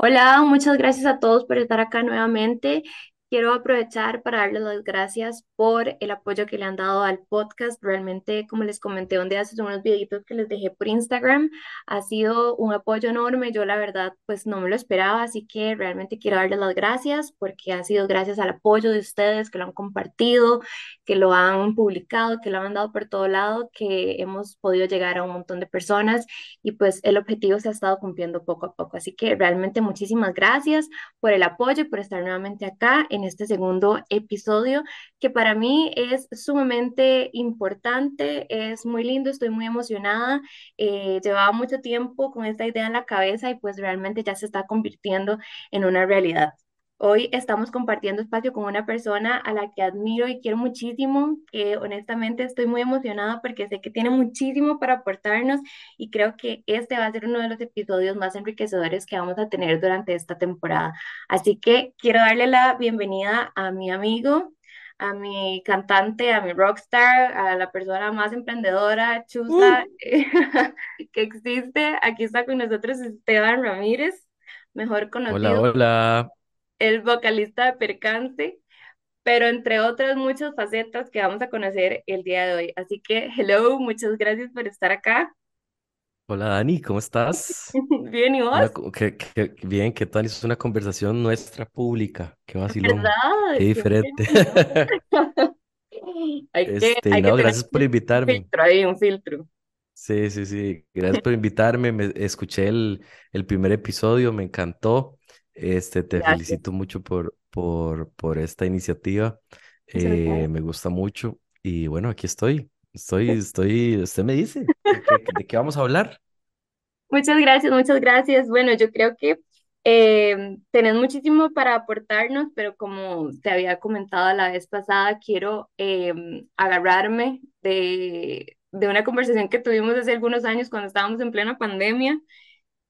Hola, muchas gracias a todos por estar acá nuevamente. Quiero aprovechar para darles las gracias por el apoyo que le han dado al podcast. Realmente, como les comenté día hace unos videitos que les dejé por Instagram, ha sido un apoyo enorme. Yo la verdad, pues no me lo esperaba, así que realmente quiero darles las gracias porque ha sido gracias al apoyo de ustedes que lo han compartido, que lo han publicado, que lo han dado por todo lado, que hemos podido llegar a un montón de personas y pues el objetivo se ha estado cumpliendo poco a poco. Así que realmente muchísimas gracias por el apoyo y por estar nuevamente acá este segundo episodio, que para mí es sumamente importante, es muy lindo, estoy muy emocionada. Eh, llevaba mucho tiempo con esta idea en la cabeza y pues realmente ya se está convirtiendo en una realidad. Hoy estamos compartiendo espacio con una persona a la que admiro y quiero muchísimo, que honestamente estoy muy emocionada porque sé que tiene muchísimo para aportarnos y creo que este va a ser uno de los episodios más enriquecedores que vamos a tener durante esta temporada. Así que quiero darle la bienvenida a mi amigo, a mi cantante, a mi rockstar, a la persona más emprendedora, chusa Uh, que existe. Aquí está con nosotros Esteban Ramírez, mejor hola, conocido hola. El vocalista de Percance, pero entre otras muchas facetas que vamos a conocer el día de hoy. Así que, hello, muchas gracias por estar acá. Hola Dani, ¿cómo estás? Bien, ¿y vos? Una, que, que- bien, ¿qué tal? Es una conversación nuestra pública. Qué vacilón. Qué ¿Verdad? Qué diferente. bueno. Hay que, Este, hay no, gracias por un invitarme. filtro ahí, un filtro. Sí, sí, sí. Gracias por invitarme. Me, escuché el, el primer episodio, me encantó. Este, te Gracias. felicito mucho por, por, por esta iniciativa. Eh, me gusta mucho. Y bueno, aquí estoy. Estoy, estoy, usted me dice, ¿de qué, de qué vamos a hablar? Muchas gracias, muchas gracias. Bueno, yo creo que eh, tenés muchísimo para aportarnos, pero como te había comentado la vez pasada, quiero eh, agarrarme de, de una conversación que tuvimos hace algunos años cuando estábamos en plena pandemia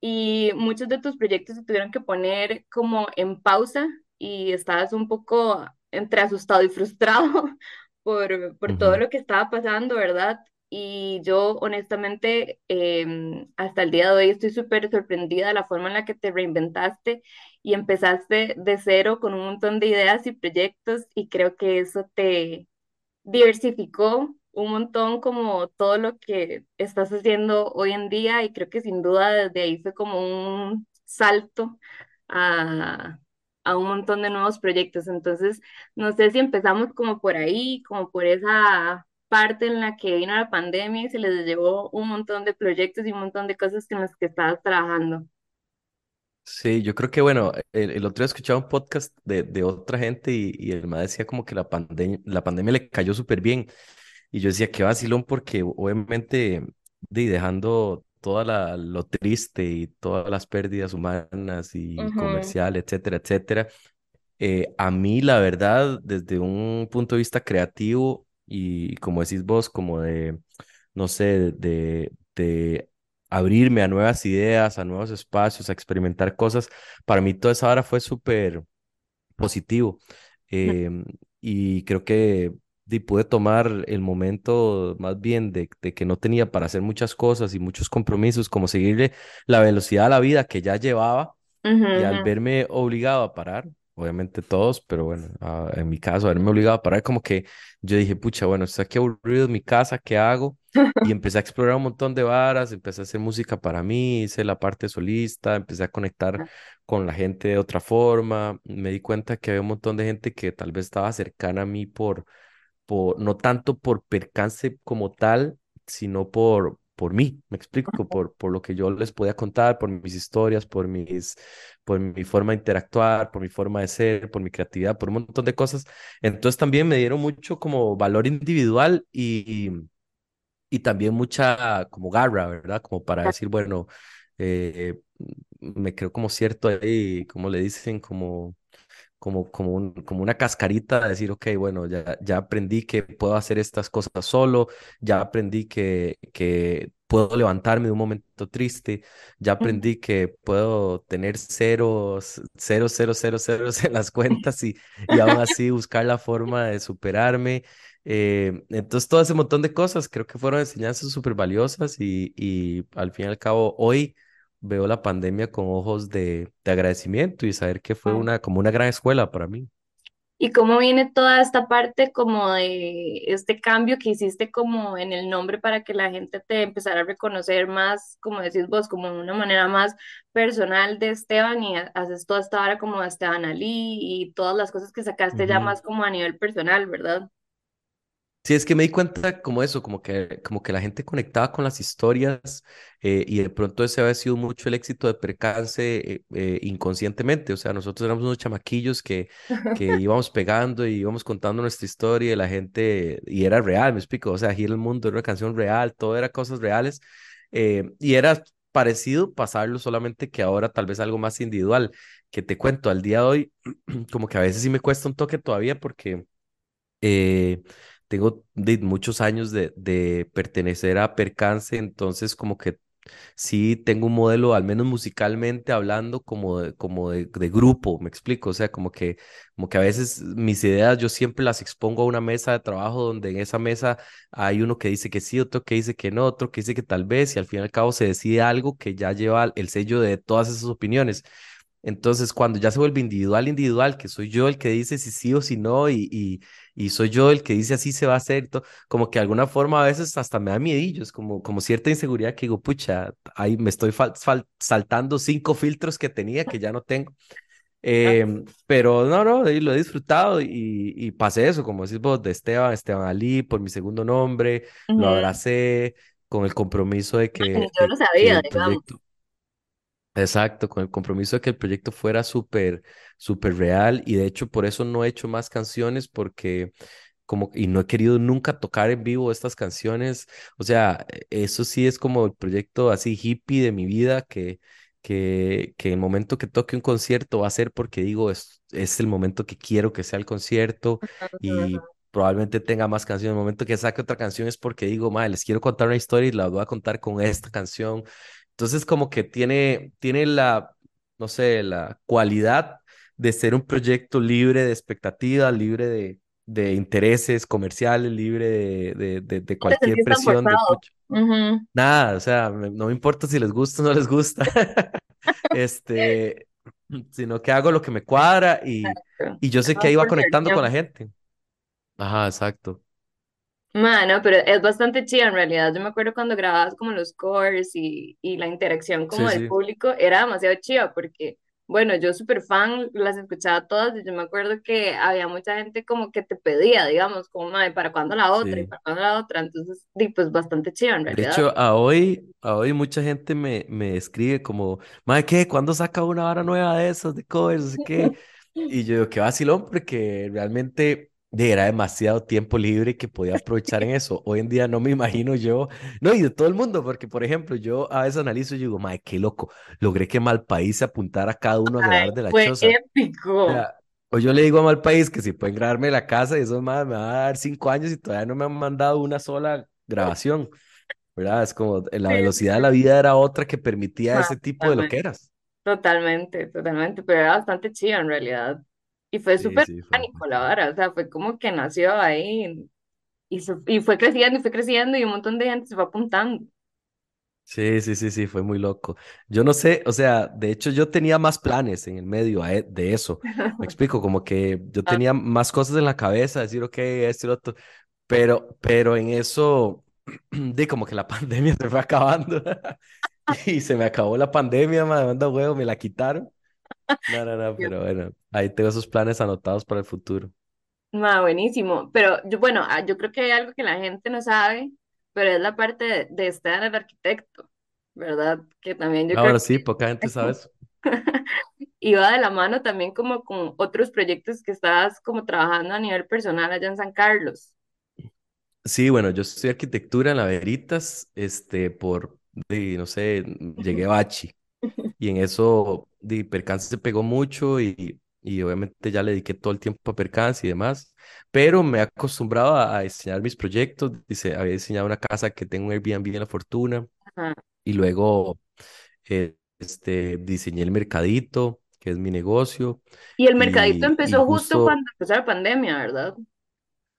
y muchos de tus proyectos se tuvieron que poner como en pausa y estabas un poco entre asustado y frustrado por, por todo lo que estaba pasando, ¿verdad? Y yo honestamente em, hasta el día de hoy estoy súper sorprendida de la forma en la que te reinventaste y empezaste de cero con un montón de ideas y proyectos y creo que eso te diversificó un montón como todo lo que estás haciendo hoy en día y creo que sin duda desde ahí fue como un salto a, a un montón de nuevos proyectos. Entonces, no sé si empezamos como por ahí, como por esa parte en la que vino la pandemia y se les llevó un montón de proyectos y un montón de cosas en las que estabas trabajando. Sí, yo creo que bueno, el, el otro día escuchaba un podcast de, de otra gente y, y el man decía como que la pandemia, la pandemia le cayó súper bien. Y yo decía, qué vacilón, porque obviamente de, dejando toda la, lo triste y todas las pérdidas humanas y Ujú, comerciales, etcétera, etcétera. eh, a mí, la verdad, desde un punto de vista creativo y como decís vos, como de, no sé, de, de abrirme a nuevas ideas, a nuevos espacios, a experimentar cosas, para mí toda esa hora fue súper positivo. Em, y creo que di, pude tomar el momento más bien de, de que no tenía para hacer muchas cosas y muchos compromisos, como seguirle la velocidad a la vida que ya llevaba ujú, y al verme obligado a parar, obviamente todos, pero bueno, ah, en mi caso, verme obligado a parar, como que yo dije, pucha, bueno, estoy aquí aburrido en mi casa, ¿qué hago? Y empecé a explorar un montón de varas, empecé a hacer música para mí, hice la parte solista, empecé a conectar con la gente de otra forma, me di cuenta que había un montón de gente que tal vez estaba cercana a mí por, por no tanto por percance como tal, sino por, por mí, me explico, por, por lo que yo les podía contar, por mis historias, por mis, por mi forma de interactuar, por mi forma de ser, por mi creatividad, por un montón de cosas. Entonces también me dieron mucho como valor individual y, y también mucha como garra, ¿verdad? Como para decir, bueno, eh, me creo como cierto ahí, como le dicen, como como, como, un- como una cascarita de decir, ok, bueno, ya, ya aprendí que puedo hacer estas cosas solo, ya aprendí que, que puedo levantarme de un momento triste, ya aprendí que puedo tener ceros, ceros, ceros, ceros, ceros en las cuentas y, y aún así buscar la forma de superarme. Eh, entonces, todo ese montón de cosas creo que fueron enseñanzas súper valiosas y, y al fin y al cabo, hoy. Veo la pandemia con ojos de, de agradecimiento y saber que fue una, como una gran escuela para mí. ¿Y cómo viene toda esta parte como de este cambio que hiciste como en el nombre para que la gente te empezara a reconocer más, como decís vos, como de una manera más personal de Esteban y ha- haces toda esta hora como Esteban Ali y todas las cosas que sacaste ya Ujú. más como a nivel personal, ¿verdad? Sí, es que me di cuenta como eso, como que, como que la gente conectaba con las historias eh, y de pronto ese había sido mucho el éxito de Percance eh, eh, inconscientemente. O sea, nosotros éramos unos chamaquillos que, que íbamos pegando y íbamos contando nuestra historia y la gente, y era real, me explico. O sea, Gira el Mundo era una canción real, todo era cosas reales eh, y era parecido pasarlo, solamente que ahora tal vez algo más individual. Que te cuento, al día de hoy, como que a veces sí me cuesta un toque todavía porque eh, tengo muchos años de, de pertenecer a Percance, entonces como que sí tengo un modelo, al menos musicalmente hablando, como de, como de, de grupo, me explico, o sea, como que, como que a veces mis ideas yo siempre las expongo a una mesa de trabajo donde en esa mesa hay uno que dice que sí, otro que dice que no, otro que dice que tal vez, y al fin y al cabo se decide algo que ya lleva el sello de todas esas opiniones. Entonces, cuando ya se vuelve individual, individual, que soy yo el que dice si sí o si no, y, y, y soy yo el que dice así se va a hacer, y todo, como que de alguna forma a veces hasta me da miedillos, como, como cierta inseguridad que digo, pucha, ahí me estoy saltando cinco filtros que tenía que ya no tengo. Em, pero no, no, lo he disfrutado y, y pasé eso, como decís vos, de Esteban, Esteban Ali, por mi segundo nombre, lo Ujú. abracé con el compromiso de que, yo lo que sabía, digamos. proyecto Exacto, con el compromiso de que el proyecto fuera súper, súper real y de hecho por eso no he hecho más canciones porque como y no he querido nunca tocar en vivo estas canciones. O sea, e- eso sí es como el proyecto así hippie de mi vida que que que el momento que toque un concierto va a ser porque digo es es el momento que quiero que sea el concierto y probablemente tenga más canciones. El momento que saque otra canción es porque digo, madre, les quiero contar una historia y la voy a contar con esta canción. Entonces, como que tiene, tiene la, no sé, la cualidad de ser un proyecto libre de expectativas, libre de, de intereses comerciales, libre de, de, de, de No te cualquier presión de. Ujú. Nada, o sea, me- no me importa si les gusta o no les gusta. Este, sino que hago lo que me cuadra y, y yo sé que ahí va conectando con la gente. Ajá, exacto. Mano, pero es bastante chido en realidad. Yo me acuerdo cuando grababas como los covers y, y la interacción como Sí, del sí, público era demasiado chiva porque, bueno, yo súper fan, las escuchaba todas y yo me acuerdo que había mucha gente como que te pedía, digamos, como, "Mae, ¿para cuándo la otra? ¿Y sí. para cuándo la otra? Entonces, di, pues bastante chido en De realidad. hecho, a hoy, a hoy mucha gente me, me escribe como, madre, ¿qué? ¿Cuándo saca una vara nueva de esas, de covers, qué? Y yo digo, qué vacilón, porque realmente de, era demasiado tiempo libre que podía aprovechar en eso. Hoy en día no me imagino yo, no, y de todo el mundo, porque por ejemplo, yo a veces analizo y digo, madre, qué loco, logré que Malpaís se apuntara a cada uno a grabar de la fue choza. O épico. sea, o yo le digo a Malpaís que si pueden grabarme la casa y eso más me va a dar cinco años y todavía no me han mandado una sola grabación. ¿verdad? Es como eh, la velocidad de la vida era otra que permitía ese tipo de totalmente, loqueras. totalmente, totalmente, pero era bastante chido en realidad. Y fue Sí, súper sí, muy orgánico, la vara, o sea, fue como que nació ahí Y, se- y fue creciendo y fue creciendo y un montón de gente se fue apuntando. Sí, sí, sí, sí, fue muy loco. Yo no sé, o sea, de hecho yo tenía más planes en el medio a e- de eso. Me explico, como que yo Ah, tenía más cosas en la cabeza, decir, ok, esto y lo otro, pero, pero en eso, di como que la pandemia se fue acabando y se me acabó la pandemia, me manda huevo, me la quitaron. No, no, no, pero bueno, ahí tengo esos planes anotados para el futuro. Ma, buenísimo. Pero yo, bueno, ah, yo creo que hay algo que la gente no sabe, pero es la parte de, de estar el arquitecto, ¿verdad? Que también yo Ah, creo que sí, poca gente sabe eso. iba de la mano también como con otros proyectos que estabas como trabajando a nivel personal allá en San Carlos. Sí, bueno, yo estudié arquitectura en la Veritas, este, por, no sé, llegué a Bachi y en eso, di, Percance se pegó mucho y, y obviamente ya le dediqué todo el tiempo a Percance y demás, pero me he acostumbrado a, a diseñar mis proyectos, dice, había diseñado una casa que tengo un Airbnb en La Fortuna Ajá. y luego, eh, este, diseñé el Mercadito, que es mi negocio Y el mercadito y, y empezó justo justo, cuando empezó la pandemia, ¿verdad?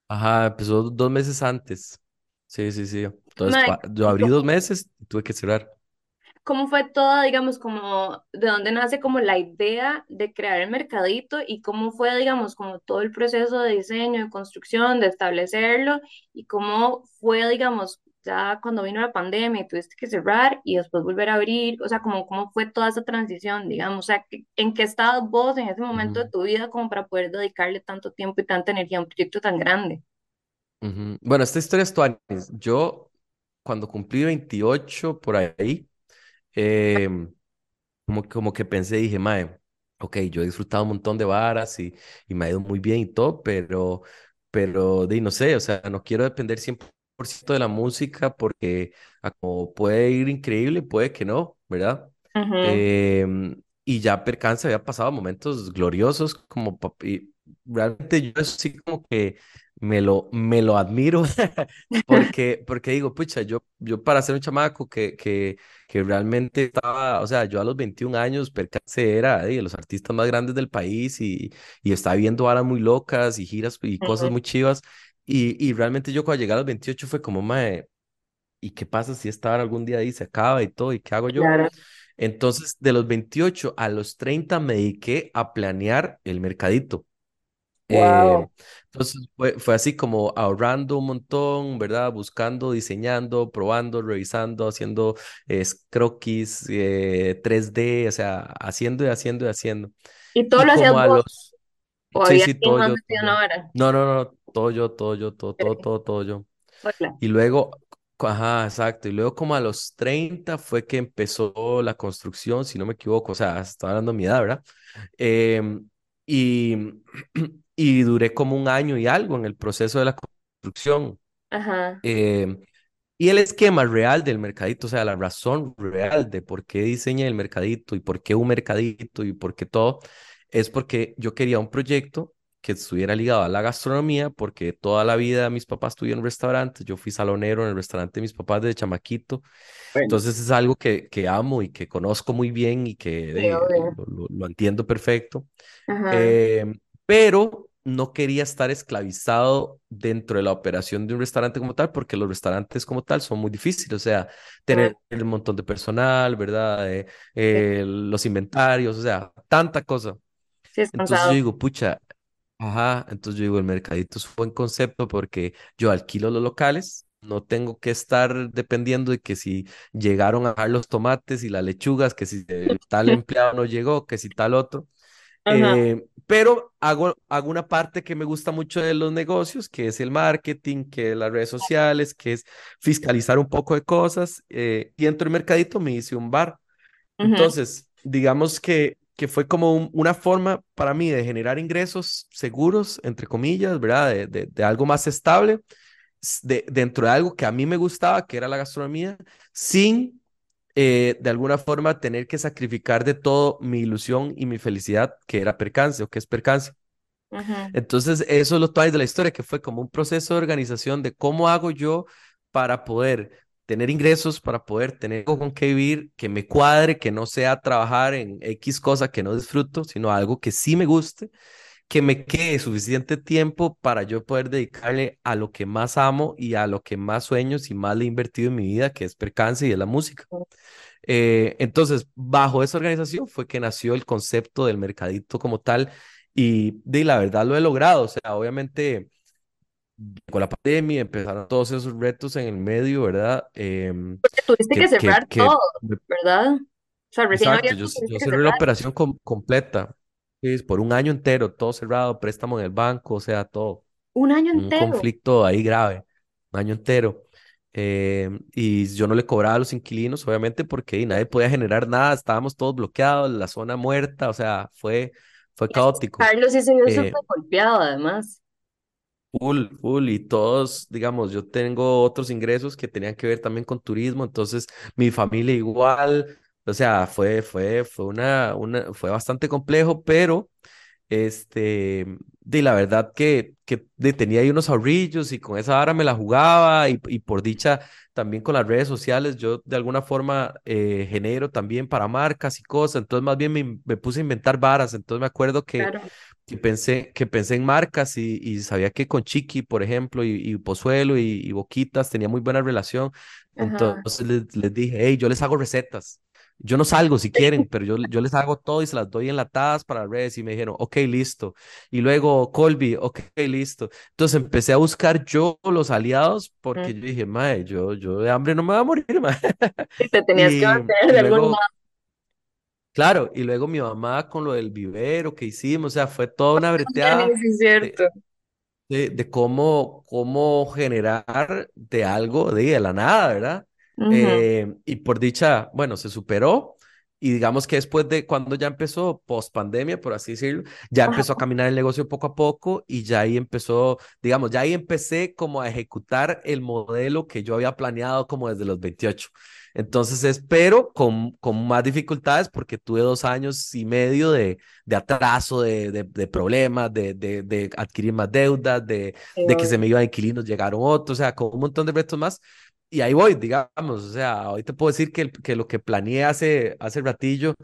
ajá, empezó dos meses antes, sí, sí, sí, entonces yo ¿y abrí dos meses y tuve que cerrar. Cómo fue toda, digamos, como de dónde nace como la idea de crear el mercadito y cómo fue, digamos, como todo el proceso de diseño, de construcción, de establecerlo y cómo fue, digamos, ya cuando vino la pandemia y tuviste que cerrar y después volver a abrir, o sea, como cómo fue toda esa transición, digamos, o sea, ¿en qué estabas vos en ese momento de Ujú, tu vida como para poder dedicarle tanto tiempo y tanta energía a un proyecto tan grande? ujú. Bueno, esta historia es tuanis. Yo, cuando cumplí 28 por ahí, em, como, como que pensé, dije, mae, ok, yo he disfrutado un montón de varas y, y me ha ido muy bien y todo, pero, pero, de, no sé, o sea, no quiero depender 100% de la música porque a como puede ir increíble, puede que no, ¿verdad? Ujú, Em, y ya Percance había pasado momentos gloriosos como papi. Realmente yo eso sí como que me lo, me lo admiro porque, porque digo, pucha, yo, yo para ser un chamaco que, que, que realmente estaba, o sea, yo a los 21 años, Percance era de los artistas más grandes del país y, y estaba viendo varas muy locas y giras y cosas muy chivas. Y, y realmente yo cuando llegué a los 28 fue como, mae, ¿y qué pasa si esta vara algún día ahí se acaba y todo? ¿Y qué hago yo? claro, Entonces, de los 28 a los 30 me dediqué a planear el mercadito. Eh, wow. entonces fue, fue así como ahorrando un montón, ¿verdad? Buscando, diseñando, probando, revisando, haciendo eh, croquis, eh, 3D, o sea, haciendo y haciendo y haciendo. ¿Y todo Y lo hacías vos los, o sí, sí, todo yo, todo? No, no, no, todo yo, todo yo, todo, todo, todo, todo yo. Hola. Y luego, ajá, exacto. Y luego como a los 30 fue que empezó la construcción, si no me equivoco, o sea, estaba hablando de mi edad, ¿verdad? Em, y, y duré como un año y algo en el proceso de la construcción. Ajá, Em, y el esquema real del mercadito, o sea, la razón real de por qué diseñé el mercadito y por qué un mercadito y por qué todo, es porque yo quería un proyecto que estuviera ligado a la gastronomía, porque toda la vida mis papás tuvieron restaurantes, yo fui salonero en el restaurante de mis papás de chamaquito, bueno, entonces es algo que, que amo y que conozco muy bien y que sí, eh, lo, lo- lo entiendo perfecto. Ajá, Eh, pero no quería estar esclavizado dentro de la operación de un restaurante como tal, porque los restaurantes como tal son muy difíciles, o sea, tener un montón de personal, ¿verdad? Eh, sí, eh, los inventarios, o sea, tanta cosa. sí es Entonces yo digo, pucha, ajá, entonces yo digo, el mercadito es un buen concepto porque yo alquilo los locales. No tengo que estar dependiendo de que si llegaron a los tomates y las lechugas, que si tal empleado no llegó, que si tal otro. Eh, pero hago, hago una parte que me gusta mucho de los negocios, que es el marketing, que es las redes sociales, que es fiscalizar un poco de cosas. eh, y dentro del mercadito me hice un bar. Entonces, digamos que, que fue como un- una forma para mí de generar ingresos seguros, entre comillas, ¿verdad? De, de, de algo más estable, de, dentro de algo que a mí me gustaba, que era la gastronomía, sin eh, de alguna forma tener que sacrificar de todo mi ilusión y mi felicidad, que era percance o que es percance. Entonces, eso es lo tal de la historia, que fue como un proceso de organización de cómo hago yo para poder tener ingresos, para poder tener algo con qué vivir, que me cuadre, que no sea trabajar en X cosa que no disfruto, sino algo que sí me guste, que me quede suficiente tiempo para yo poder dedicarle a lo que más amo y a lo que más sueños y más le he invertido en mi vida, que es percance y es la música. Eh, entonces, bajo esa organización fue que nació el concepto del mercadito como tal y de la verdad lo he logrado. O sea, obviamente con la pandemia empezaron todos esos retos en el medio, ¿verdad? Em, Porque tuviste que cerrar que, todo, ¿verdad? O sea, recién exacto, yo, cerré la operación com- completa, es por un año entero, todo cerrado, préstamo en el banco, o sea, todo. Un año un entero. conflicto ahí grave, un año entero. Eh, y yo no le cobraba a los inquilinos, obviamente, porque nadie podía generar nada, estábamos todos bloqueados, la zona muerta, o sea, fue, fue caótico. Carlos sí se vio Eh, súper golpeado, además. full, full, y todos, digamos, yo tengo otros ingresos que tenían que ver también con turismo, entonces mi familia igual, o sea, fue, fue, fue una, una, fue bastante complejo, pero este, de la verdad que, que tenía ahí unos ahorrillos y con esa vara me la jugaba y, y por dicha también con las redes sociales yo de alguna forma eh, genero también para marcas y cosas, entonces más bien me, me puse a inventar varas, entonces me acuerdo que, Claro. que pensé, que pensé en marcas y, y sabía que con Chiqui, por ejemplo, y, y Pozuelo y, Boquitas tenía muy buena relación, entonces les, les dije, hey, yo les hago recetas. Yo no salgo si quieren, pero yo, yo les hago todo y se las doy enlatadas para redes y me dijeron, ok, listo. Y luego Colby, ok, listo. Entonces empecé a buscar yo los aliados porque yo dije, mae, yo, yo de hambre no me voy a morir, mae. Y te tenías que mantener de algún modo. claro, y luego mi mamá con lo del vivero que hicimos, o sea, fue toda una breteada Sí, es cierto. de, de, de cómo, cómo generar de algo de, de la nada, ¿verdad? Ujú. Eh, y por dicha, bueno, se superó y digamos que después de cuando ya empezó post pandemia, por así decirlo, ya empezó a caminar el negocio poco a poco y ya ahí empezó, digamos, ya ahí empecé como a ejecutar el modelo que yo había planeado como desde los 28. Entonces espero con, con más dificultades porque tuve dos años y medio de, de atraso, de, de, de problemas, de, de, adquirir más deudas, de, de que se me iban inquilinos, llegaron otros, o sea, con un montón de retos más. Y ahí voy, digamos, o sea, hoy te puedo decir que, que lo que planeé hace, hace ratillo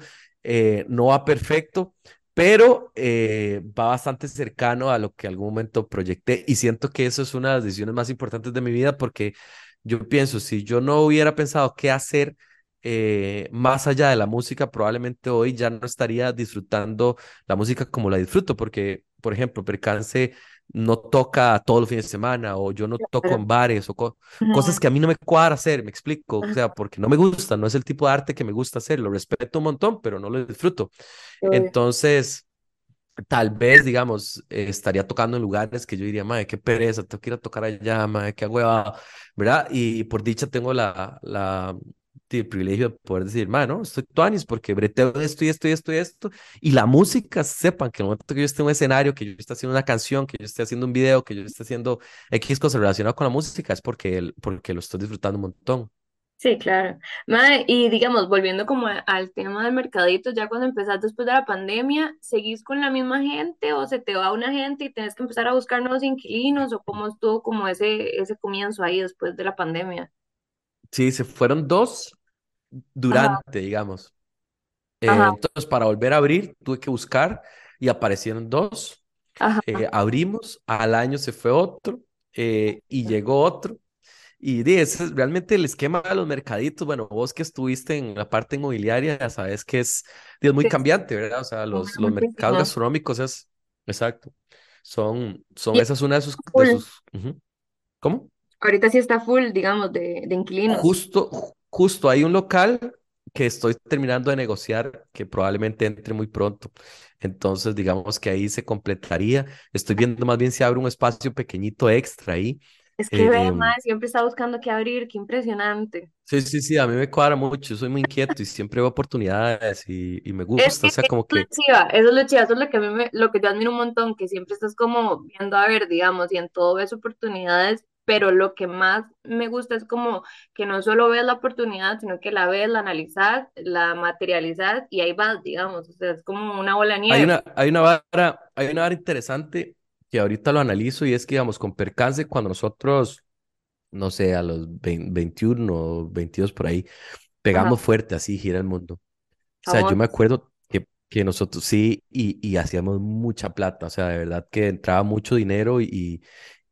eh, no va perfecto, pero eh, va bastante cercano a lo que algún momento proyecté y siento que eso es una de las decisiones más importantes de mi vida porque yo pienso, si yo no hubiera pensado qué hacer eh, más allá de la música, probablemente hoy ya no estaría disfrutando la música como la disfruto, porque, por ejemplo, Percance no toca todos los fines de semana o yo no toco en bares o co- cosas que a mí no me cuadra hacer, me explico, o sea, porque no me gusta, no es el tipo de arte que me gusta hacer, lo respeto un montón, pero no lo disfruto. Entonces... Tal vez, digamos, eh, estaría tocando en lugares que yo diría, madre, qué pereza, tengo que ir a tocar allá, madre, qué hueva, ¿verdad? Y, por dicha tengo la, la, el privilegio de poder decir, madre, no, estoy tuanis porque breteo esto y esto y esto y esto. Y la música, sepan que el momento que yo esté en un escenario, que yo esté haciendo una canción, que yo esté haciendo un video, que yo esté haciendo X cosas relacionadas con la música, es porque, el- porque lo estoy disfrutando un montón. Sí, claro. Mae, y digamos, volviendo como al tema del mercadito, ya cuando empezaste después de la pandemia, ¿seguís con la misma gente o se te va una gente y tienes que empezar a buscar nuevos inquilinos o cómo estuvo como ese, ese comienzo ahí después de la pandemia? Sí, se fueron dos Ajá, durante, digamos. Eh, entonces, para volver a abrir, tuve que buscar y aparecieron dos. ajá. Eh, abrimos, al año se fue otro eh, y llegó otro. Y di, ese es realmente el esquema de los mercaditos. Bueno, vos que estuviste en la parte inmobiliaria, ya sabes que es, es muy Sí, cambiante, ¿verdad? O sea, los, los mercados gastronómicos es, exacto, son, son, Y esa es una de sus, de sus. ¿Cómo? Ahorita sí está full, digamos, de, de inquilinos. Justo, ju- justo hay un local que estoy terminando de negociar que probablemente entre muy pronto. Entonces, digamos que ahí se completaría. Estoy viendo más bien si abre un espacio pequeñito extra ahí. Es que ve, Eh, em, mae, siempre está buscando qué abrir, qué impresionante. sí, sí, sí, a mí me cuadra mucho. Soy muy inquieto y siempre veo oportunidades y, y me Es gusta. que O sea, eso como es lo que chiva, eso es lo chiva, eso es lo que a mí me, lo que yo admiro un montón, que siempre estás como viendo a ver, digamos, y en todo ves oportunidades, pero lo que más me gusta es como que no solo ves la oportunidad, sino que la ves, la analizas, la materializas y ahí vas, digamos, o sea, es como una bola de hay nieve. una, hay una vara, hay una vara interesante que ahorita lo analizo y es que, digamos, con percance, cuando nosotros, no sé, a los 20 21 o 22 por ahí, Ajá, pegamos fuerte, así gira el mundo. O sea, yo me acuerdo que, que nosotros sí y, y hacíamos mucha plata, o sea, de verdad que entraba mucho dinero y,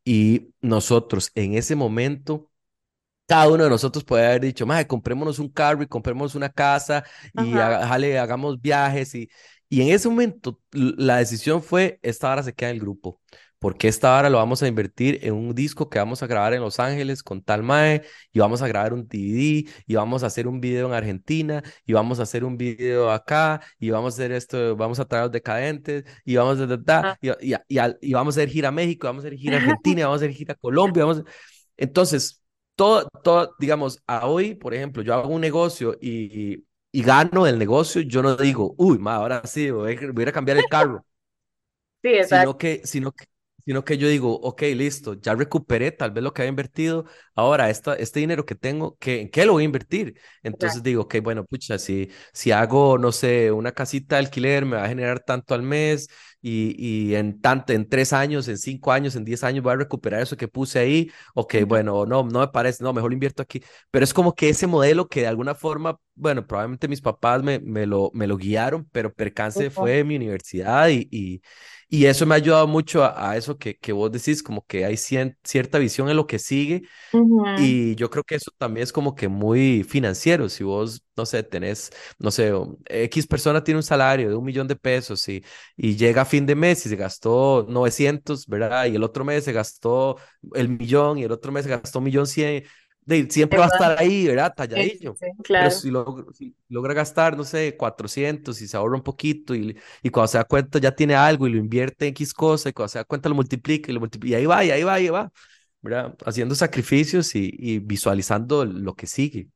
y nosotros en ese momento, cada uno de nosotros puede haber dicho, madre, comprémonos un carro y comprémonos una casa y haga- jale, hagamos viajes y, y en ese momento la decisión fue, esta hora se queda en el grupo. Porque esta hora lo vamos a invertir en un disco que vamos a grabar en Los Ángeles con tal Mae, y vamos a grabar un DVD, y vamos a hacer un video en Argentina, y vamos a hacer un video acá, y vamos a hacer esto, vamos a traer a los decadentes, y vamos a, da, da, y, y, y, y vamos a hacer gira a México, vamos a hacer gira a Argentina, vamos a hacer gira a Colombia, vamos a- Entonces, todo, todo, digamos, a hoy, por ejemplo, yo hago un negocio y, y gano el negocio, yo no digo, uy, ma, ahora sí, voy a, voy a cambiar el carro Sí, exacto. sino que, sino que, sino que yo digo, ok, listo, ya recuperé tal vez lo que había invertido, ahora esta, este dinero que tengo, ¿qué, ¿en qué lo voy a invertir? Entonces digo, ok, bueno, pucha, si, si hago, no sé, una casita de alquiler, me va a generar tanto al mes y, y en tanto, en tres años, en cinco años, en diez años voy a recuperar eso que puse ahí, ok, bueno, no, no me parece, no, mejor lo invierto aquí, pero es como que ese modelo que de alguna forma bueno, probablemente mis papás me, me lo, me lo guiaron, pero percance fue mi universidad y, y, y eso me ha ayudado mucho a, a eso que, que vos decís, como que hay cien- cierta visión en lo que sigue y yo creo que eso también es como que muy financiero. Si vos, no sé, tenés, no sé, X persona tiene un salario de un millón de pesos y, y llega a fin de mes y se gastó 900, ¿verdad? Y el otro mes se gastó el millón y el otro mes se gastó un millón cien. de- siempre va a estar ahí, ¿verdad? sí, sí, Talladillo. sí, Pero claro. si, log- si logra gastar, no sé, 400 y se ahorra un poquito y, y cuando se da cuenta ya tiene algo y lo invierte en X cosa y cuando se da cuenta lo multiplica y lo multiplica y ahí va, y ahí va, y ahí va. ¿verdad? Haciendo sacrificios y, y visualizando lo que sigue.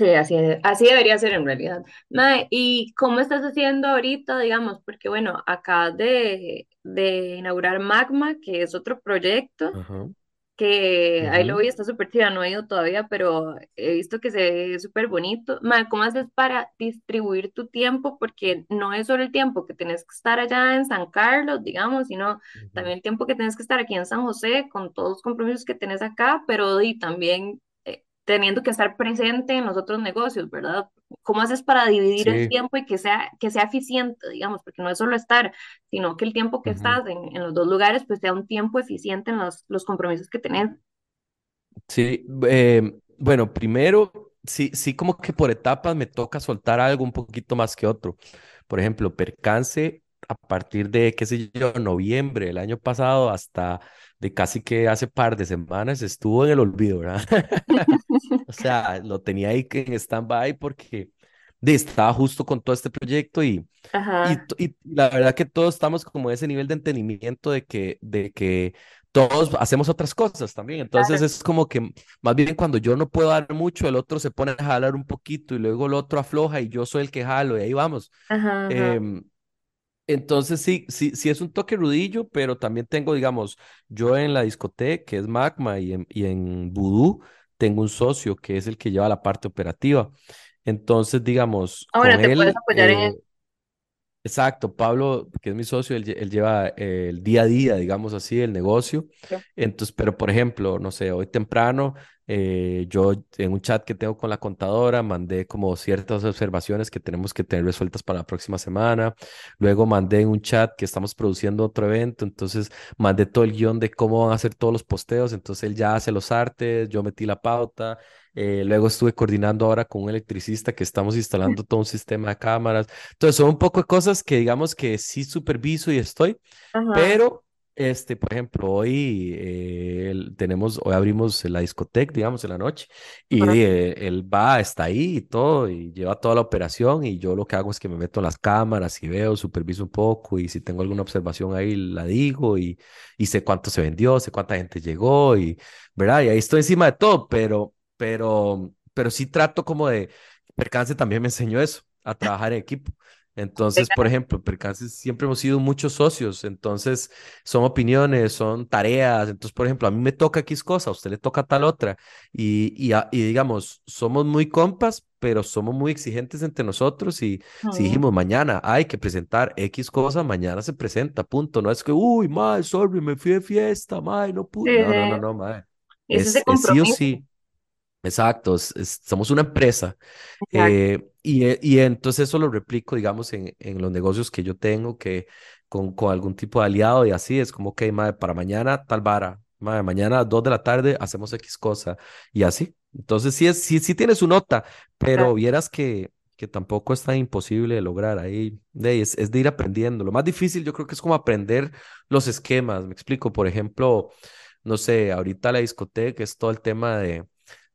Sí, así, así debería ser en realidad. Mae, ¿y cómo estás haciendo ahorita, digamos? Porque bueno, acá de, de inaugurar Magma, que es otro proyecto, Ajá, que ahí lo voy, está súper chida, no he ido todavía, pero he visto que se ve súper bonito. Mae, ¿cómo haces para distribuir tu tiempo? Porque no es solo el tiempo que tenés que estar allá en San Carlos, digamos, sino también el tiempo que tienes que estar aquí en San José con todos los compromisos que tenés acá, pero y también teniendo que estar presente en los otros negocios, ¿verdad? ¿Cómo haces para dividir el Sí, tiempo y que sea, que sea eficiente, digamos? Porque no es solo estar sino que el tiempo que ujú. estás en, en los dos lugares, pues sea un tiempo eficiente en los, los compromisos que tenés. Sí, eh, bueno, primero, sí, sí como que por etapas me toca soltar algo un poquito más que otro. Por ejemplo, percance a partir de, qué sé yo, noviembre del año pasado hasta de casi que hace par de semanas estuvo en el olvido, ¿verdad? O sea, lo tenía ahí en stand-by porque de, estaba justo con todo este proyecto y, y, y la verdad que todos estamos como en ese nivel de entendimiento de que, de que todos hacemos otras cosas también. Entonces claro. es como que más bien cuando yo no puedo dar mucho, el otro se pone a jalar un poquito y luego el otro afloja y yo soy el que jalo y ahí vamos. Ajá, ajá. Em, entonces sí, sí, sí es un toque rudillo, pero también tengo, digamos, yo en la discoteca, que es Magma, y en, y en Voodoo, tengo un socio que es el que lleva la parte operativa. Entonces, digamos, Ah, con te puedes él, apoyar en eh, eso. Exacto, Pablo, que es mi socio, él, él lleva eh, el día a día, digamos así, el negocio. Entonces, pero por ejemplo, no sé, hoy temprano, eh, yo en un chat que tengo con la contadora mandé como ciertas observaciones que tenemos que tener resueltas para la próxima semana. Luego mandé en un chat que estamos produciendo otro evento, entonces mandé todo el guion de cómo van a ser todos los posteos. Entonces él ya hace los artes, yo metí la pauta. eh, luego estuve coordinando ahora con un electricista que estamos instalando todo un sistema de cámaras. Entonces, son un poco de cosas que digamos que sí superviso y estoy, Ajá, pero, este, por ejemplo, hoy eh, tenemos, hoy abrimos la discoteca, digamos, en la noche, y eh, él va, está ahí y todo, y lleva toda la operación, y yo lo que hago es que me meto en las cámaras y veo, superviso un poco, y si tengo alguna observación ahí la digo, y, y sé cuánto se vendió, sé cuánta gente llegó, y, ¿verdad? Y ahí estoy encima de todo, pero, pero, pero sí trato como de, Percance también me enseñó eso, a trabajar en equipo. Entonces, por ejemplo, Percance siempre hemos sido muchos socios, entonces son opiniones, son tareas. Entonces, por ejemplo, a mí me toca X cosa, a usted le toca tal otra. Y, y, a- y digamos, somos muy compas, pero somos muy exigentes entre nosotros. Y si Ujú. dijimos mañana hay que presentar X cosa, mañana se presenta, punto. No es que, uy, mae, sorry, me fui de fiesta, mae, no pude. No, no, no, no. Y es Es, sí o sí. Exacto, es- es- somos una empresa. Eh, y, eh, y entonces eso lo replico, digamos, en, en los negocios que yo tengo, que con, con algún tipo de aliado y así, es como que, madre, para mañana tal vara, madre, mañana a dos de la tarde hacemos X cosa y así. Entonces sí, es, sí, sí tiene su nota, pero vieras que, que tampoco es tan imposible de lograr ahí, de, es, es de ir aprendiendo. Lo más difícil yo creo que es como aprender los esquemas, me explico, por ejemplo, no sé, ahorita la discoteca es todo el tema de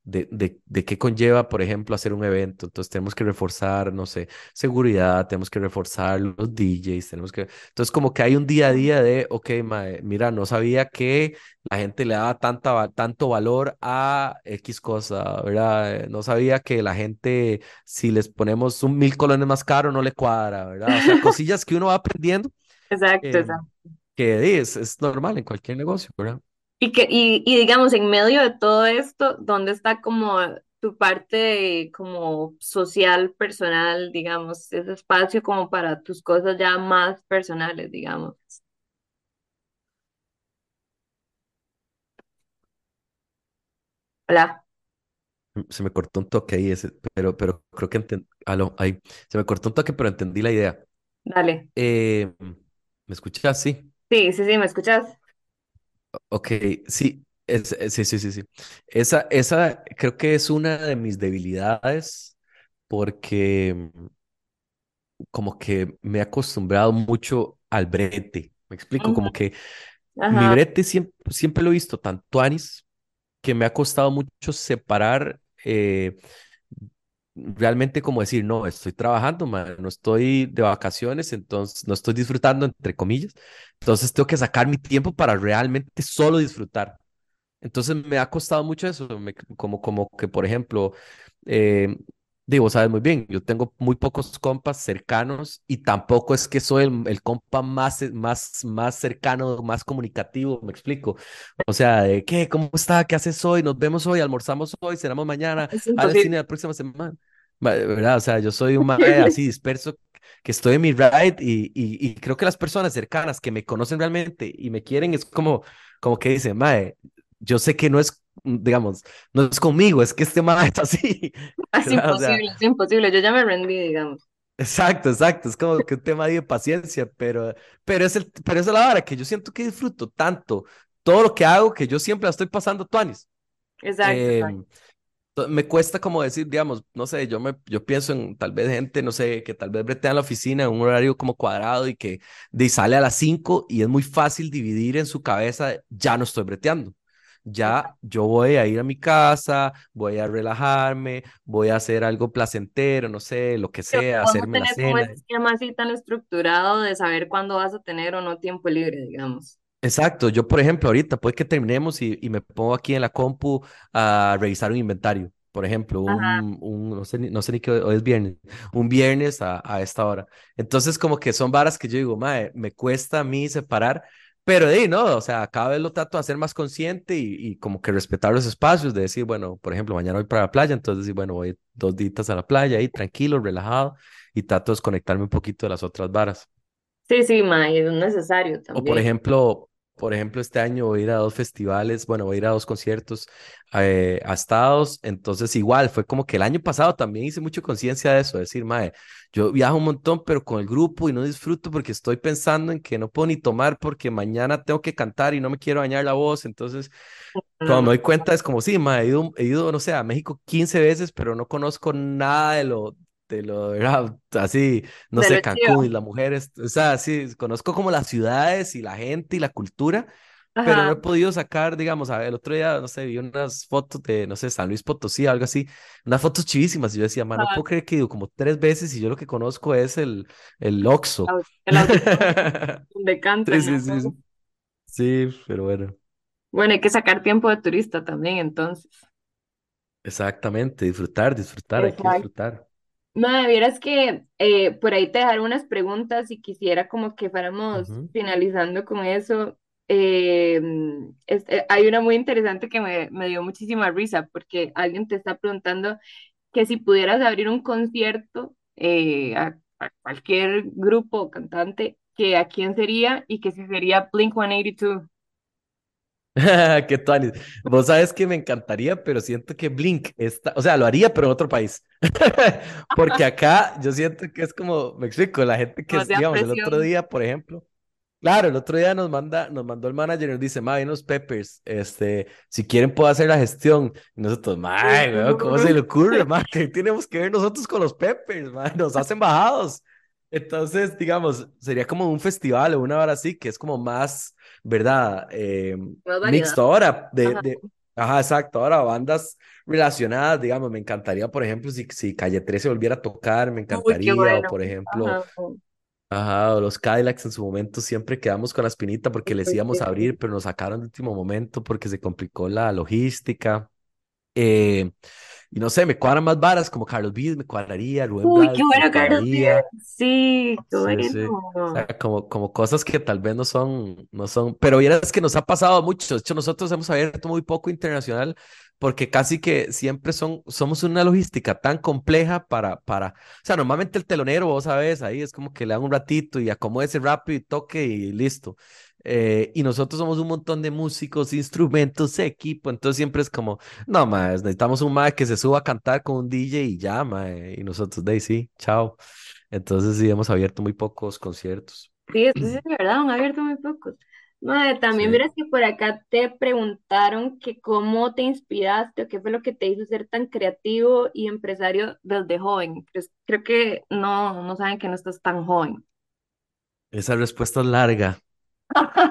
de, de, de qué conlleva, por ejemplo, hacer un evento. Entonces tenemos que reforzar, no sé, seguridad, tenemos que reforzar los DJs, tenemos que... Entonces como que hay un día a día de, ok, mae, mira, no sabía que la gente le daba tanta, tanto valor a X cosa, ¿verdad? Eh, No sabía que la gente, si les ponemos un mil colones más caro, no le cuadra, ¿verdad? O sea, cosillas que uno va aprendiendo, Exacto, em, exacto. que es, es normal en cualquier negocio, ¿verdad? Y, que, y, y digamos, en medio de todo esto, ¿dónde está como tu parte como social, personal, digamos, ese espacio como para tus cosas ya más personales, digamos? Hola. Se me cortó un toque ahí, ese, pero, pero creo que entendí. ahí. Se me cortó un toque, pero entendí la idea. Dale. Eh, ¿me escuchas? Sí. Sí, sí, sí, ¿me escuchas? Ok, sí, es, es- sí, sí, sí, sí. Esa, esa creo que es una de mis debilidades porque mm, como que me he acostumbrado mucho al brete. Me explico, Ujú, como que mi Ajá, brete siempre, siempre lo he visto tanto Anis que me ha costado mucho separar eh, realmente como decir, no, estoy trabajando, ma, no estoy de vacaciones, entonces no estoy disfrutando, entre comillas. Entonces tengo que sacar mi tiempo para realmente solo disfrutar. Entonces me ha costado mucho eso, como, como que, por ejemplo, eh, digo, sabes muy bien, yo tengo muy pocos compas cercanos y tampoco es que soy el, el compa más, más, más cercano, más comunicativo, me explico. O sea, de, ¿qué? ¿Cómo está? ¿Qué haces hoy? Nos vemos hoy, almorzamos hoy, cenamos mañana, al cine la próxima semana. Ma- ¿Verdad? O sea, yo soy un mae así disperso que estoy en mi ride y, y, y creo que las personas cercanas que me conocen realmente y me quieren es como, como que dicen, mae, yo sé que no es, digamos, no es conmigo, es que este mae es así. Es ¿verdad? O sea, imposible, es imposible. Yo ya me rendí, digamos. exacto, exacto, es como que un tema de paciencia, pero, pero, es el, pero es la hora que yo siento que disfruto tanto todo lo que hago que yo siempre la estoy pasando tuanis. Exacto, exacto. To- me cuesta como decir, digamos, no sé, yo me, yo pienso en tal vez gente, no sé, que tal vez bretea en la oficina en un horario como cuadrado y que de, sale a las 5 y es muy fácil dividir en su cabeza, ya no estoy breteando. Ya yo voy a ir a mi casa, voy a relajarme, voy a hacer algo placentero, no sé, lo que sea, hacerme la tener como cena. ese esquema así tan estructurado de saber cuándo vas a tener o no tiempo libre, digamos. Exacto, yo por ejemplo ahorita puede que terminemos y, y me pongo aquí en la compu a revisar un inventario, por ejemplo, un, un no sé, no sé ni qué, hoy es viernes, un viernes a, a esta hora. Entonces como que son varas que yo digo, mae, me cuesta a mí separar, pero de no, o sea, cada vez lo trato de hacer más consciente y, y como que respetar los espacios, de decir, bueno, por ejemplo, mañana voy para la playa, entonces decir, bueno, voy dos días a la playa ahí, tranquilo, relajado, y trato de desconectarme un poquito de las otras varas. Sí, sí, ma, es necesario O por también. ejemplo, por ejemplo, este año voy a ir a dos festivales, bueno, voy a ir a dos conciertos eh, a Estados, entonces igual, fue como que el año pasado también hice mucha conciencia de eso, decir, mae, yo viajo un montón, pero con el grupo y no disfruto porque estoy pensando en que no puedo ni tomar porque mañana tengo que cantar y no me quiero dañar la voz, entonces cuando me doy cuenta es como, sí, ma, he ido, he ido, no sé, a México 15 veces, pero no conozco nada de lo, de lo, ¿verdad? Así, no de lo sé, Cancún y chido. las mujeres, o sea, sí, conozco como las ciudades y la gente y la cultura, pero no he Ajá, podido sacar, digamos, a ver, el otro día, no sé, vi unas fotos de, no sé, San Luis Potosí, algo así, unas fotos chivísimas, y yo decía, ma, no puedo ajá. creer que he ido como tres veces y yo lo que conozco es el, el Oxxo. El auditorio donde Sí, cantan, sí, ¿no? sí, sí, pero bueno, Bueno, hay que sacar tiempo de turista también, entonces. exactamente, disfrutar, disfrutar, hay que Exacto. disfrutar. Madre, vieras que eh, por ahí te dejaron unas preguntas y quisiera como que fuéramos finalizando con eso. Eh, este, hay una muy interesante que me, me dio muchísima risa porque alguien te está preguntando que si pudieras abrir un concierto eh, a, a cualquier grupo o cantante, que a quién sería y que si sería Blink-182. Qué tuanis. Vos sabes que me encantaría, pero siento que Blink está, o sea, lo haría, pero en otro país. Porque acá yo siento que es como, me explico, la gente que, Demasiada digamos, el otro presión. día, por ejemplo, claro, el otro día nos manda, nos mandó el manager y nos dice, ma, unos Peppers, este, si quieren puedo hacer la gestión. Y nosotros, ma, ¿cómo se le ocurre, ma? ¿Qué tenemos que ver nosotros con los Peppers, ma? Nos hacen bajados. Entonces, digamos, sería como un festival o una hora así, que es como más, ¿verdad? Eh, mixto ahora, de, Ajá. de, ajá, exacto, ahora bandas relacionadas, digamos, me encantaría, por ejemplo, si, si Calle 13 volviera a tocar, me Uy, encantaría, o por ejemplo, Ajá. ajá, o los Cadillacs en su momento siempre quedamos con la espinita porque les íbamos a abrir, pero nos sacaron de último momento porque se complicó la logística. Eh, y no sé, me cuadran más varas como Carlos Vives, me cuadraría, Rubén Uy, qué Blades, me bueno, Carlos. Vives. Sí, qué Sí, sí. O sea, bueno. como, como cosas que tal vez no son, no son, pero vieras que nos ha pasado mucho. De hecho, nosotros hemos abierto muy poco internacional porque casi que siempre son, somos una logística tan compleja para, para, o sea, normalmente el telonero, vos sabes, ahí es como que le dan un ratito y acomódese rápido y toque y listo. Eh, y nosotros somos un montón de músicos, instrumentos, equipo, entonces siempre es como, no, más necesitamos un mae que se suba a cantar con un DJ y ya, mae, y nosotros, de ahí sí, chao. Entonces sí, hemos abierto muy pocos conciertos. Sí, eso es verdad, han abierto muy pocos. Mae, también Sí. verás que por acá te preguntaron que cómo te inspiraste o qué fue lo que te hizo ser tan creativo y empresario desde joven. Pues, creo que no, no saben que no estás tan joven. Esa respuesta es larga.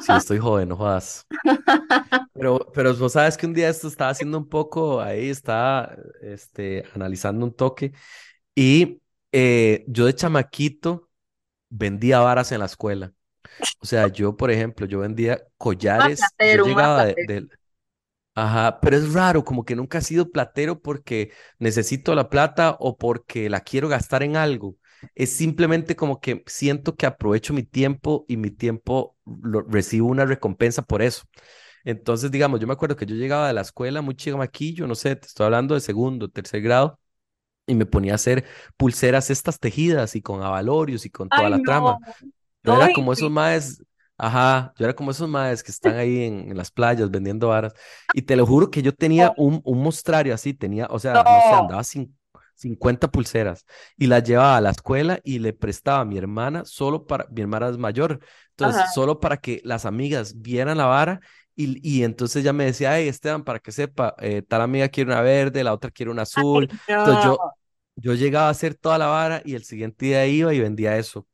Sí, estoy joven, no jodas. Pero, pero vos sabes que un día esto estaba haciendo un poco, ahí estaba este, analizando un toque y eh, yo de chamaquito vendía varas en la escuela. O sea, yo, por ejemplo, yo vendía collares, yo platero, más llegaba de, Ajá, pero es raro, como que nunca he sido platero porque necesito la plata o porque la quiero gastar en algo. Es simplemente como que siento que aprovecho mi tiempo y mi tiempo lo, recibo una recompensa por eso. Entonces, digamos, yo me acuerdo que yo llegaba de la escuela muy chamaquillo, no sé, te estoy hablando de segundo, tercer grado, y me ponía a hacer pulseras estas tejidas y con abalorios y con toda Ay, la no, trama. Yo era como esos maes, ajá, yo era como esos maes que están ahí en, en las playas vendiendo varas. Y te lo juro que yo tenía un, un mostrario así, tenía, o sea, no sé, No. andaba sin 50 pulseras y las llevaba a la escuela y le prestaba a mi hermana solo para, mi hermana es mayor, Ajá. entonces solo para que las amigas vieran la vara. Y, y entonces ya me decía, hey Esteban, para que sepa, eh, tal amiga quiere una verde, la otra quiere una Ay, azul. Entonces yo, yo llegaba a hacer toda la vara y el siguiente día iba y vendía eso.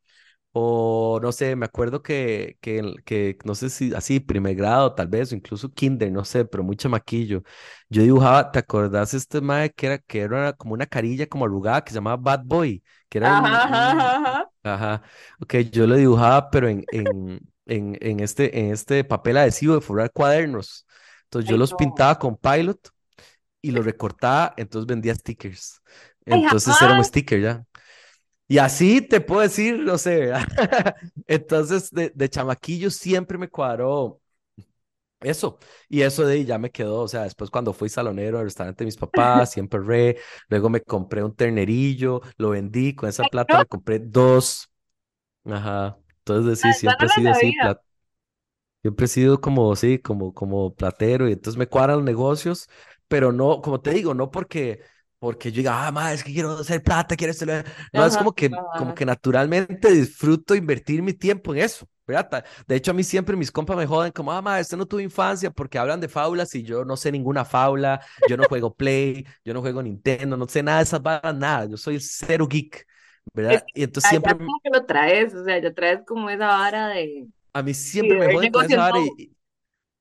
O no sé, me acuerdo que, que, que no sé si así, primer grado tal vez, o incluso kinder, no sé, pero muy chamaquillo. Yo dibujaba, ¿te acordás este mae que era, que era como una carilla como arrugada que se llamaba Bad Boy? Que era un, Ajá, ajá, un- ajá. ajá, ok, yo lo dibujaba, pero en, en, en, en este, en este papel adhesivo de forrar cuadernos. Entonces yo Ay, los no. pintaba con Pilot y los recortaba, entonces vendía stickers. Ay, Entonces era un sticker ya. Y así te puedo decir, no sé, entonces de, de chamaquillo siempre me cuadró eso. Y eso de ahí ya me quedó, o sea, después cuando fui salonero al restaurante de mis papás, siempre re, luego me compré un ternerillo, lo vendí, con esa plata me compré dos. Ajá. Entonces sí, siempre he sido así, plat- Siempre he sido como, sí, como, como platero y entonces me cuadran los negocios, pero no, como te digo, no porque, porque yo diga, ah, ma, es que quiero hacer plata, quiero hacer... No, es Ajá, como que, como que naturalmente disfruto invertir mi tiempo en eso, ¿verdad? De hecho, a mí siempre mis compas me joden como, ah, ma, usted no tuvo infancia porque hablan de fábulas y yo no sé ninguna fábula, yo no juego Play, yo no juego Nintendo, no sé nada de esas varas, nada, yo soy cero geek, Es ¿verdad? que Y entonces siempre como que lo traes, o sea, ya traes como esa vara de, a mí siempre me joden con esa vara y,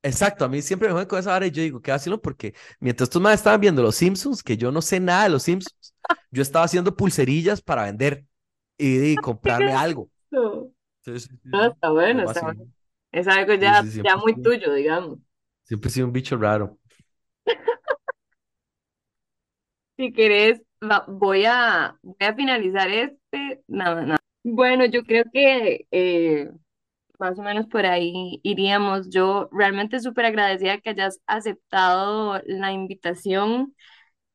Exacto, a mí siempre me joden con esa hora y yo digo, qué vacilo, porque mientras estos más estaban viendo los Simpsons, que yo no sé nada de los Simpsons, yo estaba haciendo pulserillas para vender y, y ¿Qué comprarme algo. No, está bueno, está bueno. Es algo ya, sí, ya muy tuyo, digamos. siempre he sido un bicho raro. Si querés, va- voy a, voy a finalizar este. Nada, nada. Bueno, yo creo que eh, más o menos por ahí iríamos. Yo realmente súper agradecida que hayas aceptado la invitación.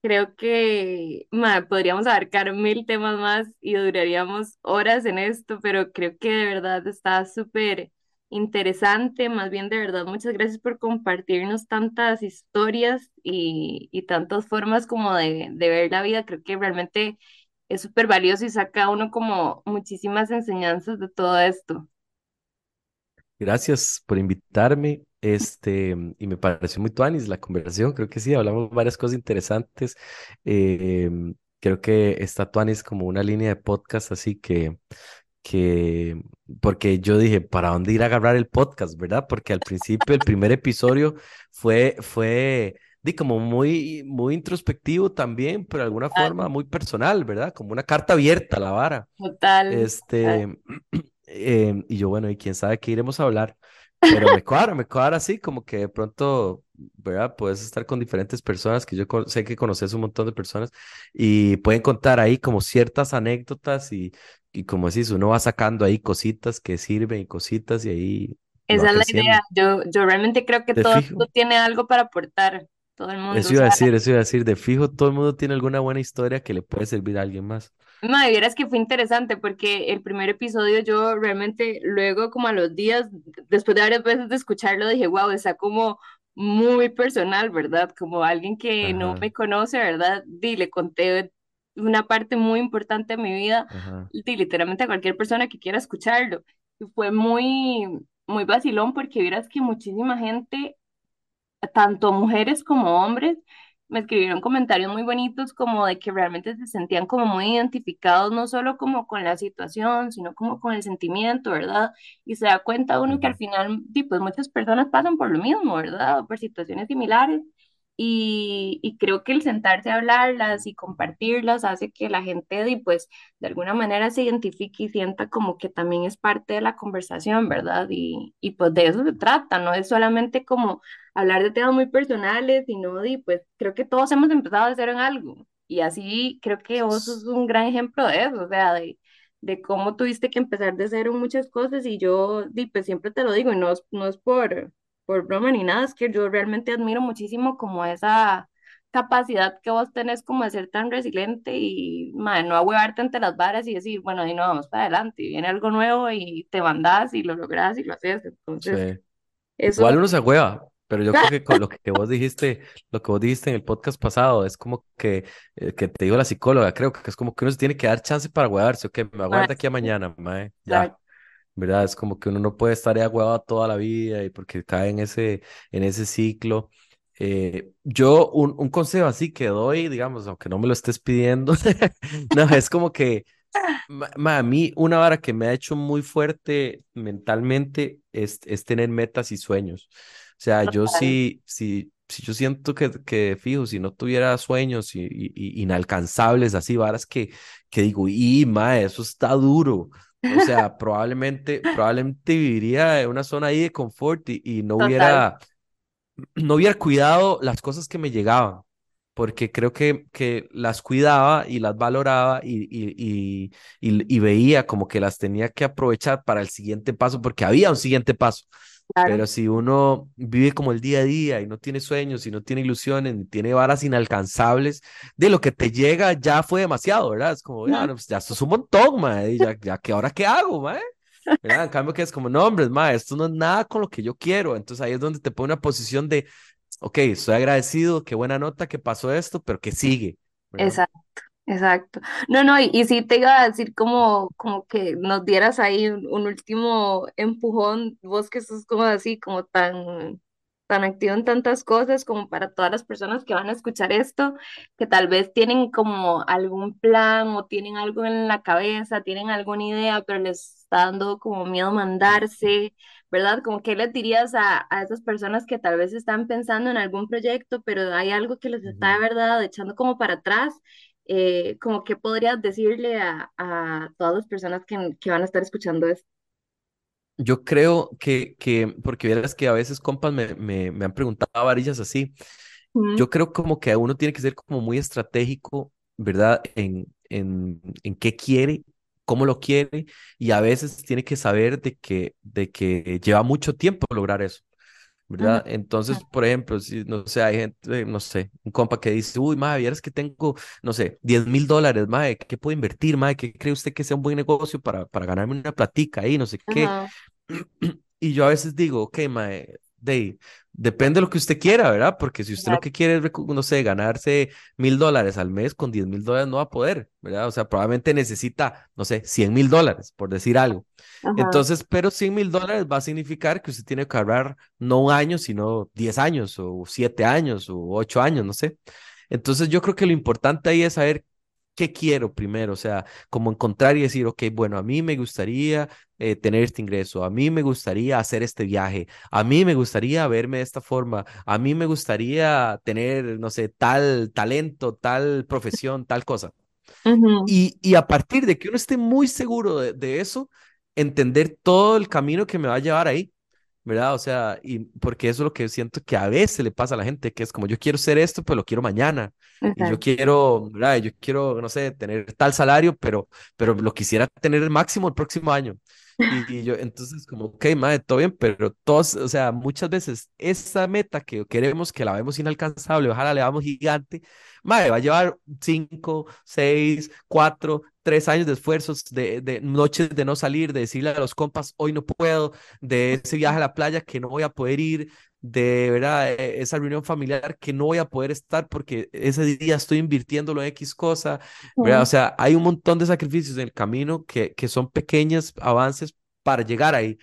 Creo que podríamos abarcar mil temas más y duraríamos horas en esto, pero creo que de verdad está súper interesante. Más bien, de verdad, muchas gracias por compartirnos tantas historias y, y tantas formas como de, de ver la vida. Creo que realmente es súper valioso y saca uno como muchísimas enseñanzas de todo esto. Gracias por invitarme. Este, y me pareció muy tuanis la conversación. Creo que sí, hablamos varias cosas interesantes. Eh, creo que está tuanis como una línea de podcast, así que que, porque yo dije, ¿para dónde ir a agarrar el podcast, verdad? Porque al principio, el primer episodio fue, fue, di, como muy, muy introspectivo también, pero de alguna forma muy personal, ¿verdad? Como una carta abierta a la vara. Total. total. Em, y yo, bueno, y quién sabe qué iremos a hablar, pero me cuadra, me cuadra así, como que de pronto, ¿verdad? Puedes estar con diferentes personas, que yo sé que conoces un montón de personas, y pueden contar ahí como ciertas anécdotas y, y como decís, uno va sacando ahí cositas que sirven y cositas y ahí Esa es la idea. Yo, yo realmente creo que todo fijo. esto tiene algo para aportar. Todo el mundo. Eso iba a decir, eso iba a decir, de fijo, todo el mundo tiene alguna buena historia que le puede servir a alguien más. Madre, vieras que fue interesante porque el primer episodio yo realmente luego como a los días, después de varias veces de escucharlo, dije, wow, está como muy personal, ¿verdad? Como alguien que no Ajá, me conoce, ¿verdad? Y le conté una parte muy importante de mi vida, ajá, y literalmente a cualquier persona que quiera escucharlo. Y fue muy, muy vacilón porque vieras que muchísima gente tanto mujeres como hombres me escribieron comentarios muy bonitos como de que realmente se sentían como muy identificados, no solo como con la situación, sino como con el sentimiento, ¿verdad? Y se da cuenta uno que al final, pues muchas personas pasan por lo mismo, ¿verdad? O por situaciones similares. Y, y creo que el sentarse a hablarlas y compartirlas hace que la gente, pues, de alguna manera se identifique y sienta como que también es parte de la conversación, ¿verdad? Y, y pues de eso se trata, no es solamente como hablar de temas muy personales, sino de, pues creo que todos hemos empezado de cero en algo. Y así creo que vos sos un gran ejemplo de eso, o sea, de, de cómo tuviste que empezar de cero muchas cosas y yo, pues siempre te lo digo, y no no es por, por broma ni nada, es que yo realmente admiro muchísimo como esa capacidad que vos tenés como de ser tan resiliente y no ahuevarte ante las varas y decir, bueno, ahí no vamos para adelante, y viene algo nuevo y te mandás y lo lográs y lo haces. sí. Entonces, eso Igual uno se hueva, pero yo creo que con lo que vos dijiste, lo que vos dijiste en el podcast pasado, es como que, eh, que te dijo la psicóloga, creo que es como que uno se tiene que dar chance para huevarse, ok, me aguarda aquí a mañana, mae, ya. ¿Verdad? Es como que uno no puede estar ya huevado toda la vida y porque cae en ese, en ese ciclo. Eh, yo un, un consejo así que doy, digamos, aunque no me lo estés pidiendo, no, es como que ma- ma, a mí una vara que me ha hecho muy fuerte mentalmente es, es tener metas y sueños. O sea, yo Total. sí, sí, sí yo siento que, que fijo, si no tuviera sueños y, y- y inalcanzables, así varas que, que digo, y ma, eso está duro. O sea, probablemente, probablemente viviría en una zona ahí de confort y, y no Total, hubiera no hubiera cuidado las cosas que me llegaban, porque creo que, que las cuidaba y las valoraba y, y, y, y, veía como que las tenía que aprovechar para el siguiente paso, porque había un siguiente paso. claro. Pero si uno vive como el día a día y no tiene sueños y no tiene ilusiones ni tiene varas inalcanzables, de lo que te llega ya fue demasiado, ¿verdad? Es como, ya, Ujú, no, pues ya esto es un montón, mae, ya, ya, ¿qué ahora qué hago, mae? ¿verdad? En cambio que es como, no, hombre, ma, esto no es nada con lo que yo quiero. Entonces ahí es donde te pone una posición de, ok, estoy agradecido, qué buena nota que pasó esto, pero que sigue, ¿verdad? Exacto, exacto. No, no, y, y sí te iba a decir como, como que nos dieras ahí un, un último empujón, vos que sos como así, como tan, tan activo en tantas cosas, como para todas las personas que van a escuchar esto, que tal vez tienen como algún plan o tienen algo en la cabeza, tienen alguna idea, pero les está dando como miedo mandarse. ¿Verdad? Como qué les dirías a, a esas personas que tal vez están pensando en algún proyecto, pero hay algo que les está de verdad echando como para atrás? Eh, como qué podrías decirle a, a todas las personas que, que van a estar escuchando esto. Yo creo que, que, porque vieras que a veces compas me, me, me han preguntado varillas así, yo creo como que uno tiene que ser como muy estratégico, ¿verdad? En, en, en qué quiere, cómo lo quiere, y a veces tiene que saber de que, de que lleva mucho tiempo lograr eso. ¿verdad? Entonces, por ejemplo, si, no sé, hay gente, no sé, un compa que dice, uy, madre, vieras que tengo, no sé, diez mil dólares, madre, ¿qué puedo invertir, madre? ¿Qué cree usted que sea un buen negocio para, para ganarme una platica ahí, no sé qué? Y yo a veces digo, ok, mae, de, depende de lo que usted quiera, ¿verdad? Porque si usted lo que quiere es, no sé, ganarse mil dólares al mes, con diez mil dólares no va a poder, ¿verdad? O sea, probablemente necesita, no sé, cien mil dólares, por decir algo. ajá, Entonces, pero cien mil dólares va a significar que usted tiene que ahorrar no un año, sino diez años, o siete años, o ocho años, no sé. Entonces, yo creo que lo importante ahí es saber qué quiero primero, o sea, como encontrar y decir, ok, bueno, a mí me gustaría eh, tener este ingreso, a mí me gustaría hacer este viaje, a mí me gustaría verme de esta forma, a mí me gustaría tener, no sé, tal talento, tal profesión, tal cosa. Y, y a partir de que uno esté muy seguro de, de eso, entender todo el camino que me va a llevar ahí. ¿Verdad? O sea, y porque eso es lo que siento que a veces le pasa a la gente, que es como yo quiero ser esto, pero lo quiero mañana. Y yo quiero, ¿verdad? Yo quiero, no sé, tener tal salario, pero, pero lo quisiera tener el máximo el próximo año. Y, yo, entonces, como, ok, madre, todo bien, pero todos, o sea, muchas veces esa meta que queremos, que la vemos inalcanzable, ojalá le vamos gigante, madre, va a llevar cinco, seis, cuatro, tres años de esfuerzos, de, de noches de no salir, de decirle a los compas, hoy no puedo, de ese viaje a la playa que no voy a poder ir, de ¿verdad? e- esa reunión familiar que no voy a poder estar porque ese día estoy invirtiéndolo en X cosa, ¿verdad? O sea, hay un montón de sacrificios en el camino que, que son pequeños avances para llegar ahí.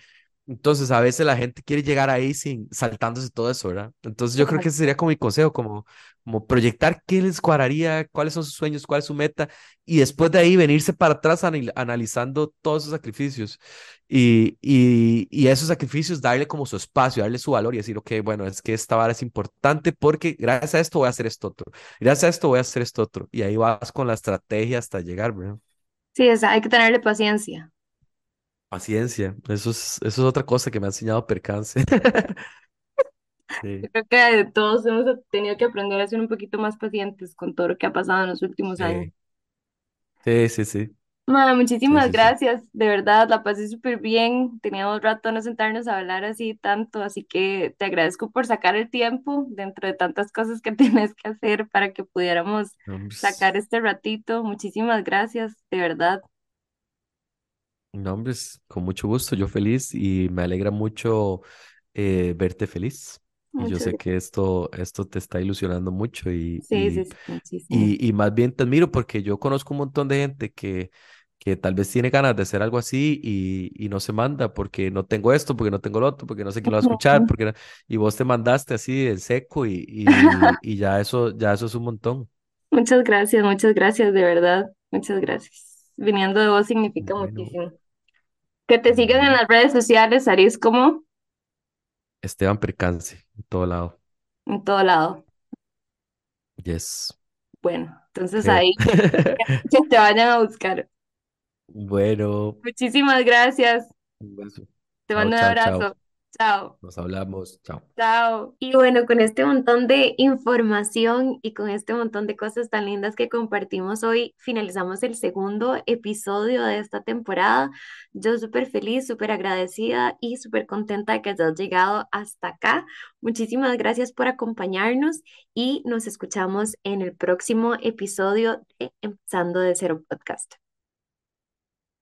Entonces, a veces la gente quiere llegar ahí sin saltándose todo eso, ¿verdad? Entonces, yo creo que ese sería como mi consejo, como, como proyectar qué les cuadraría, cuáles son sus sueños, cuál es su meta, y después de ahí venirse para atrás anal- analizando todos esos sacrificios y, y, y esos sacrificios darle como su espacio, darle su valor y decir, ok, bueno, es que esta vara es importante porque gracias a esto voy a hacer esto otro, gracias a esto voy a hacer esto otro, y ahí vas con la estrategia hasta llegar, ¿verdad? Sí, es, hay que tenerle paciencia. Paciencia, eso es, eso es otra cosa que me ha enseñado percance. Sí, creo que todos hemos tenido que aprender a ser un poquito más pacientes con todo lo que ha pasado en los últimos años. sí, sí, sí, sí, Ma, sí, muchísimas sí, sí. gracias, de verdad, la pasé súper bien. Teníamos rato no sentarnos a hablar así tanto, así que te agradezco por sacar el tiempo dentro de tantas cosas que tienes que hacer para que pudiéramos sacar es- este ratito. Muchísimas gracias, de verdad. No, hombre, con mucho gusto, yo feliz y me alegra mucho eh, verte feliz. Yo sé que esto, esto te está ilusionando mucho y, Sí, sí, y, sí, muchísimo. y, y más bien te admiro porque yo conozco un montón de gente que, que tal vez tiene ganas de hacer algo así y, y no se manda porque no tengo esto, porque no tengo lo otro, porque no sé quién lo va a escuchar, porque no- y vos te mandaste así en seco y, y, y ya eso, ya eso es un montón. Muchas gracias, muchas gracias, de verdad. Muchas gracias. Viniendo de vos significa Bueno, muchísimo. Que te sigan en las redes sociales, Aris, como Esteban Percance, en todo lado. en todo lado. Yes. Bueno, entonces Ok. ahí que te vayan a buscar. Bueno, Muchísimas gracias. un beso. Te Chao, mando un chao, chao. Chao. Nos hablamos. Chao. Chao. Y bueno, con este montón de información y con este montón de cosas tan lindas que compartimos hoy, finalizamos el segundo episodio de esta temporada. Yo súper feliz, súper agradecida y súper contenta de que hayas llegado hasta acá. Muchísimas gracias por acompañarnos y nos escuchamos en el próximo episodio de Empezando de Cero Podcast.